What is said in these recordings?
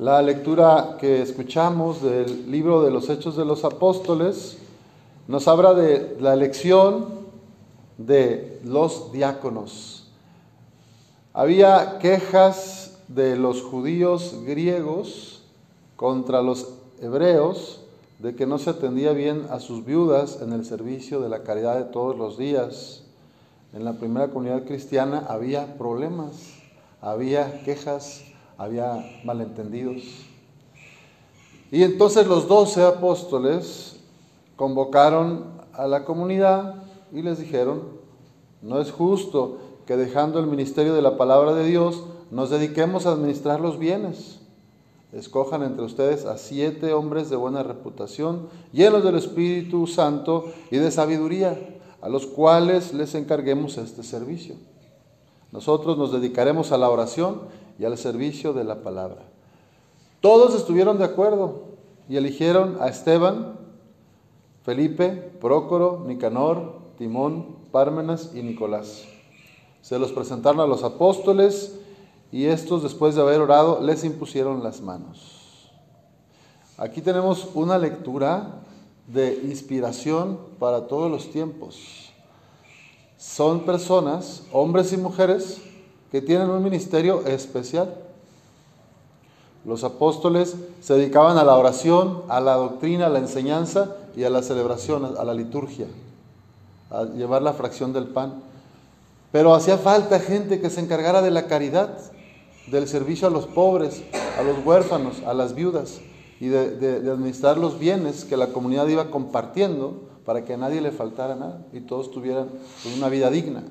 La lectura que escuchamos del libro de los Hechos de los Apóstoles nos habla de la elección de los diáconos. Había quejas de los judíos griegos contra los hebreos de que no se atendía bien a sus viudas en el servicio de la caridad de todos los días. En la primera comunidad cristiana había problemas, había quejas, había malentendidos. Y entonces los doce apóstoles convocaron a la comunidad y les dijeron, no es justo que dejando el ministerio de la palabra de Dios nos dediquemos a administrar los bienes. Escojan entre ustedes a siete hombres de buena reputación, llenos del Espíritu Santo y de sabiduría, a los cuales les encarguemos este servicio. Nosotros nos dedicaremos a la oración y al servicio de la palabra. Todos estuvieron de acuerdo y eligieron a Esteban, Felipe, Prócoro, Nicanor, Timón, Pármenas y Nicolás. Se los presentaron a los apóstoles y estos, después de haber orado, les impusieron las manos. Aquí tenemos una lectura de inspiración para todos los tiempos. Son personas, hombres y mujeres, que tienen un ministerio especial. Los apóstoles se dedicaban a la oración, a la doctrina, a la enseñanza y a la celebración, a la liturgia, a llevar la fracción del pan. Pero hacía falta gente que se encargara de la caridad, del servicio a los pobres, a los huérfanos, a las viudas y de, administrar los bienes que la comunidad iba compartiendo para que a nadie le faltara nada y todos tuvieran una vida digna.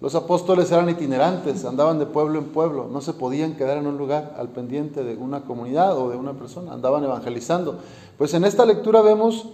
Los apóstoles eran itinerantes, andaban de pueblo en pueblo, no se podían quedar en un lugar al pendiente de una comunidad o de una persona, andaban evangelizando. Pues en esta lectura vemos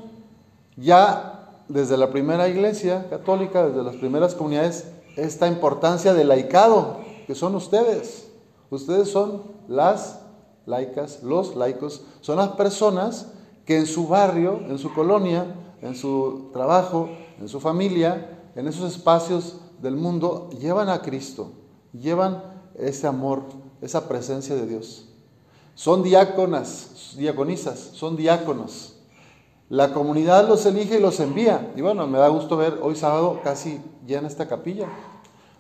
ya desde la primera iglesia católica, desde las primeras comunidades, esta importancia del laicado, que son ustedes. Ustedes son las laicas, los laicos, son las personas que en su barrio, en su colonia, en su trabajo, en su familia, en esos espacios del mundo, llevan a Cristo, llevan ese amor, esa presencia de Dios. Son diáconas, diaconisas, son diáconos. La comunidad los elige y los envía. Y bueno, me da gusto ver hoy sábado casi llena esta capilla,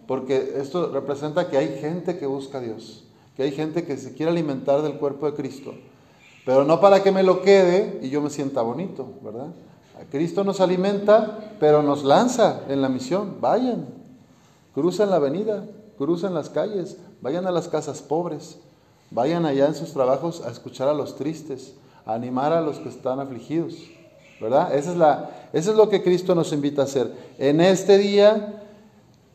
porque esto representa que hay gente que busca a Dios, que hay gente que se quiere alimentar del cuerpo de Cristo, pero no para que me lo quede y yo me sienta bonito, ¿verdad? Cristo nos alimenta, pero nos lanza en la misión. Vayan, crucen la avenida, crucen las calles, vayan a las casas pobres, vayan allá en sus trabajos a escuchar a los tristes, a animar a los que están afligidos. ¿Verdad? Esa es la, eso es lo que Cristo nos invita a hacer. En este día,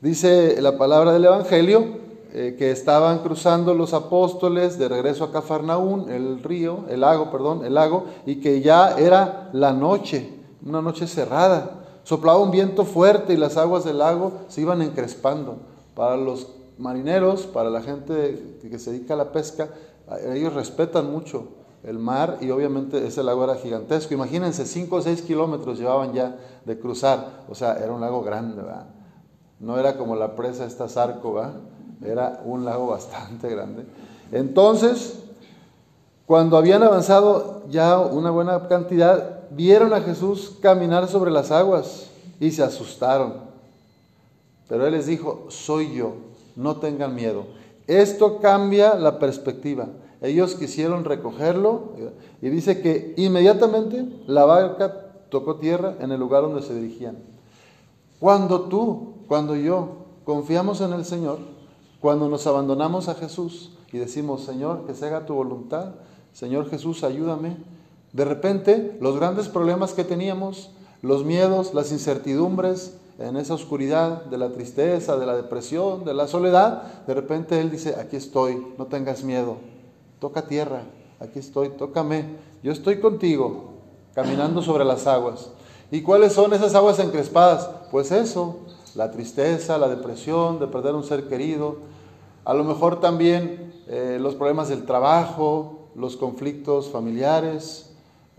dice la palabra del Evangelio, eh, que estaban cruzando los apóstoles de regreso a Cafarnaún, el río, el lago, perdón, el lago, y que ya era la noche una noche cerrada. Soplaba un viento fuerte y las aguas del lago se iban encrespando. Para los marineros, para la gente que se dedica a la pesca, ellos respetan mucho el mar y obviamente ese lago era gigantesco. Imagínense, 5 o 6 kilómetros llevaban ya de cruzar. O sea, era un lago grande, ¿verdad? No era como la presa esta Zarco, ¿verdad? Era un lago bastante grande. Entonces, cuando habían avanzado ya una buena cantidad, vieron a Jesús caminar sobre las aguas y se asustaron. Pero Él les dijo, soy yo, no tengan miedo. Esto cambia la perspectiva. Ellos quisieron recogerlo y dice que inmediatamente la barca tocó tierra en el lugar donde se dirigían. Cuando tú, cuando yo confiamos en el Señor, cuando nos abandonamos a Jesús y decimos, Señor, que se haga tu voluntad, Señor Jesús, ayúdame, de repente, los grandes problemas que teníamos, los miedos, las incertidumbres, en esa oscuridad de la tristeza, de la depresión, de la soledad, de repente Él dice, aquí estoy, no tengas miedo, toca tierra, aquí estoy, tócame, yo estoy contigo, caminando sobre las aguas. ¿Y cuáles son esas aguas encrespadas? Pues eso, la tristeza, la depresión de perder un ser querido, a lo mejor también eh, los problemas del trabajo, los conflictos familiares,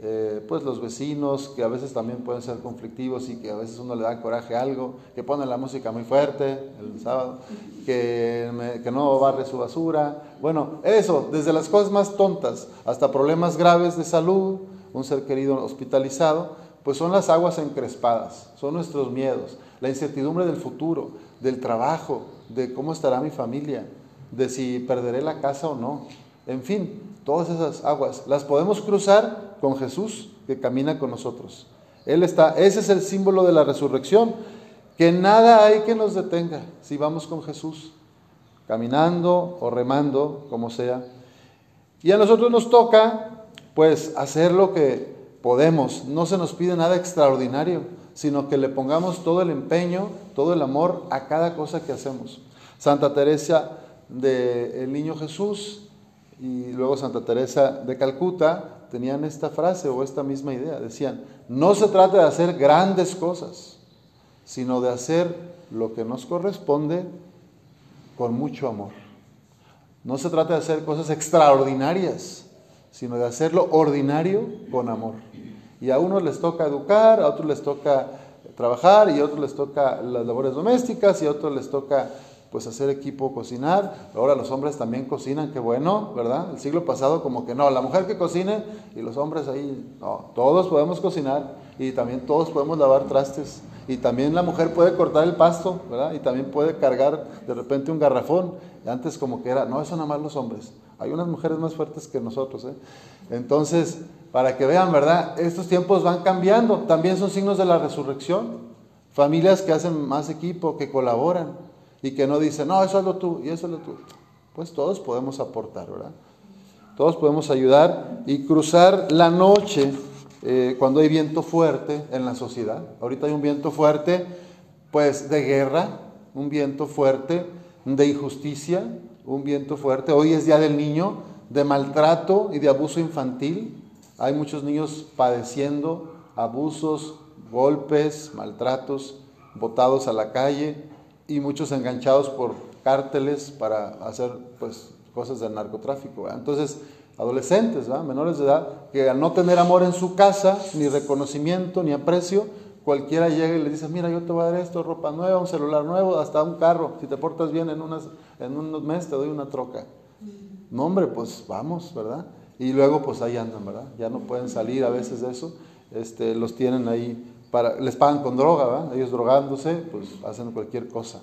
eh, pues los vecinos que a veces también pueden ser conflictivos y que a veces uno le da coraje a algo, que pone la música muy fuerte el sábado, que, que no barre su basura. Bueno, eso, desde las cosas más tontas hasta problemas graves de salud, un ser querido hospitalizado, pues son las aguas encrespadas, son nuestros miedos, la incertidumbre del futuro, del trabajo, de cómo estará mi familia, de si perderé la casa o no. En fin, todas esas aguas las podemos cruzar con Jesús que camina con nosotros. Él está, ese es el símbolo de la resurrección, que nada hay que nos detenga si vamos con Jesús, caminando o remando, como sea. Y a nosotros nos toca, pues, hacer lo que podemos. No se nos pide nada extraordinario, sino que le pongamos todo el empeño, todo el amor a cada cosa que hacemos. Santa Teresa del Niño Jesús y luego Santa Teresa de Calcuta tenían esta frase o esta misma idea. Decían, no se trata de hacer grandes cosas, sino de hacer lo que nos corresponde con mucho amor. No se trata de hacer cosas extraordinarias, sino de hacerlo ordinario con amor. Y a unos les toca educar, a otros les toca trabajar, y a otros les toca las labores domésticas, y a otros les toca pues hacer equipo, cocinar. Ahora los hombres también cocinan, qué bueno, ¿verdad? El siglo pasado como que no, la mujer que cocine y los hombres ahí, no, todos podemos cocinar y también todos podemos lavar trastes y también la mujer puede cortar el pasto, ¿verdad? Y también puede cargar de repente un garrafón. antes como que era, no, eso nada más los hombres. Hay unas mujeres más fuertes que nosotros, ¿eh? Entonces, para que vean, ¿verdad? Estos tiempos van cambiando. También son signos de la resurrección. Familias que hacen más equipo, que colaboran y que no dice, no, eso es lo tú y eso es lo tú. Pues todos podemos aportar, ¿verdad? Todos podemos ayudar y cruzar la noche eh, cuando hay viento fuerte en la sociedad. Ahorita hay un viento fuerte, pues, de guerra, un viento fuerte de injusticia, un viento fuerte. Hoy es Día del Niño, de maltrato y de abuso infantil. Hay muchos niños padeciendo abusos, golpes, maltratos, botados a la calle y muchos enganchados por cárteles para hacer pues, cosas del narcotráfico. Entonces, adolescentes, menores de edad, que al no tener amor en su casa, ni reconocimiento, ni aprecio, cualquiera llega y le dice, mira, yo te voy a dar esto, ropa nueva, un celular nuevo, hasta un carro, si te portas bien en, unas, en unos meses te doy una troca. No, hombre, pues vamos, ¿verdad? Y luego pues ahí andan, ¿verdad? Ya no pueden salir a veces de eso, este, los tienen ahí les pagan con droga, ellos drogándose, pues hacen cualquier cosa.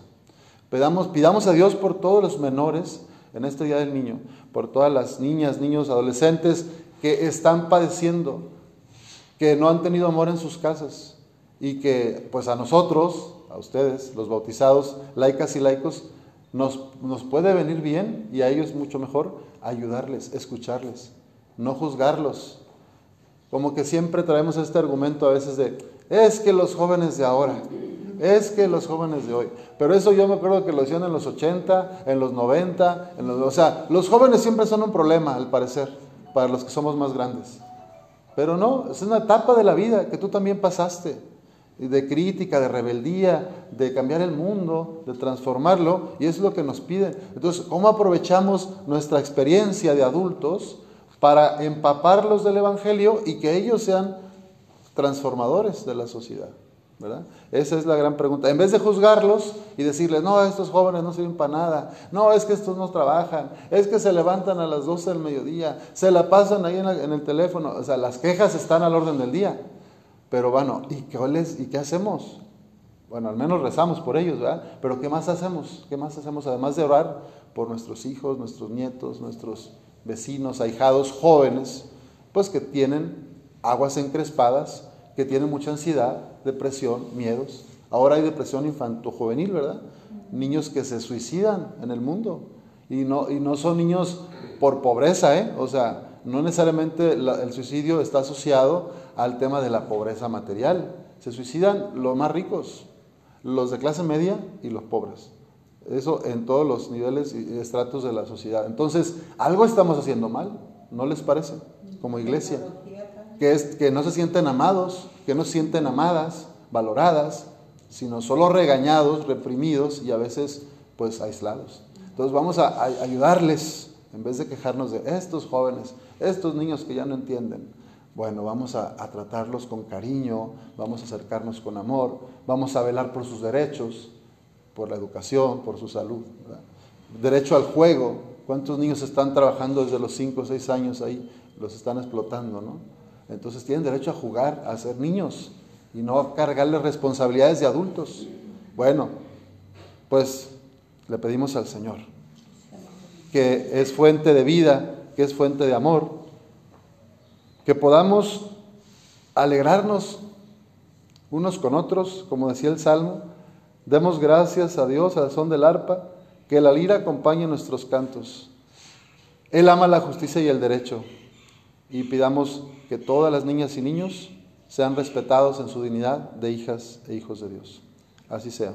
Pidamos, pidamos a Dios por todos los menores en este Día del Niño, por todas las niñas, niños, adolescentes que están padeciendo, que no han tenido amor en sus casas y que pues a nosotros, a ustedes, los bautizados, laicas y laicos, nos, nos puede venir bien y a ellos mucho mejor ayudarles, escucharles, no juzgarlos. Como que siempre traemos este argumento a veces de, es que los jóvenes de ahora, es que los jóvenes de hoy. Pero eso yo me acuerdo que lo decían en los 80, en los 90, en los, o sea, los jóvenes siempre son un problema, al parecer, para los que somos más grandes. Pero no, es una etapa de la vida que tú también pasaste, de crítica, de rebeldía, de cambiar el mundo, de transformarlo, y es lo que nos piden. Entonces, ¿cómo aprovechamos nuestra experiencia de adultos para empaparlos del Evangelio y que ellos sean transformadores de la sociedad. ¿verdad? Esa es la gran pregunta. En vez de juzgarlos y decirles, no, estos jóvenes no sirven para nada, no, es que estos no trabajan, es que se levantan a las 12 del mediodía, se la pasan ahí en, el teléfono, o sea, las quejas están al orden del día. Pero bueno, ¿y qué, ¿y qué hacemos? Bueno, al menos rezamos por ellos, ¿verdad? Pero ¿qué más hacemos? ¿Qué más hacemos? Además de orar por nuestros hijos, nuestros nietos, nuestros vecinos, ahijados, jóvenes, pues que tienen aguas encrespadas, que tienen mucha ansiedad, depresión, miedos. Ahora hay depresión infanto-juvenil, ¿verdad? Niños que se suicidan en el mundo. Y no, y no son niños por pobreza, ¿eh? O sea, no necesariamente el suicidio está asociado al tema de la pobreza material. Se suicidan los más ricos, los de clase media y los pobres. Eso en todos los niveles y estratos de la sociedad. Entonces, algo estamos haciendo mal, ¿no les parece? Como iglesia que, no se sienten amados, que no se sienten amadas, valoradas, sino solo regañados, reprimidos y a veces pues aislados. Entonces vamos a, ayudarles, en vez de quejarnos de estos jóvenes, estos niños que ya no entienden. Bueno, vamos a, tratarlos con cariño, vamos a acercarnos con amor, vamos a velar por sus derechos, por la educación, por su salud. Derecho al juego. ¿Cuántos niños están trabajando desde los 5 o 6 años ahí? Los están explotando, ¿no? Entonces tienen derecho a jugar, a ser niños y no cargarles responsabilidades de adultos. Bueno, pues le pedimos al Señor, que es fuente de vida, que es fuente de amor, que podamos alegrarnos unos con otros, como decía el Salmo, demos gracias a Dios al son del arpa, que la lira acompañe nuestros cantos. Él ama la justicia y el derecho, y pidamos que todas las niñas y niños sean respetados en su dignidad de hijas e hijos de Dios. Así sea.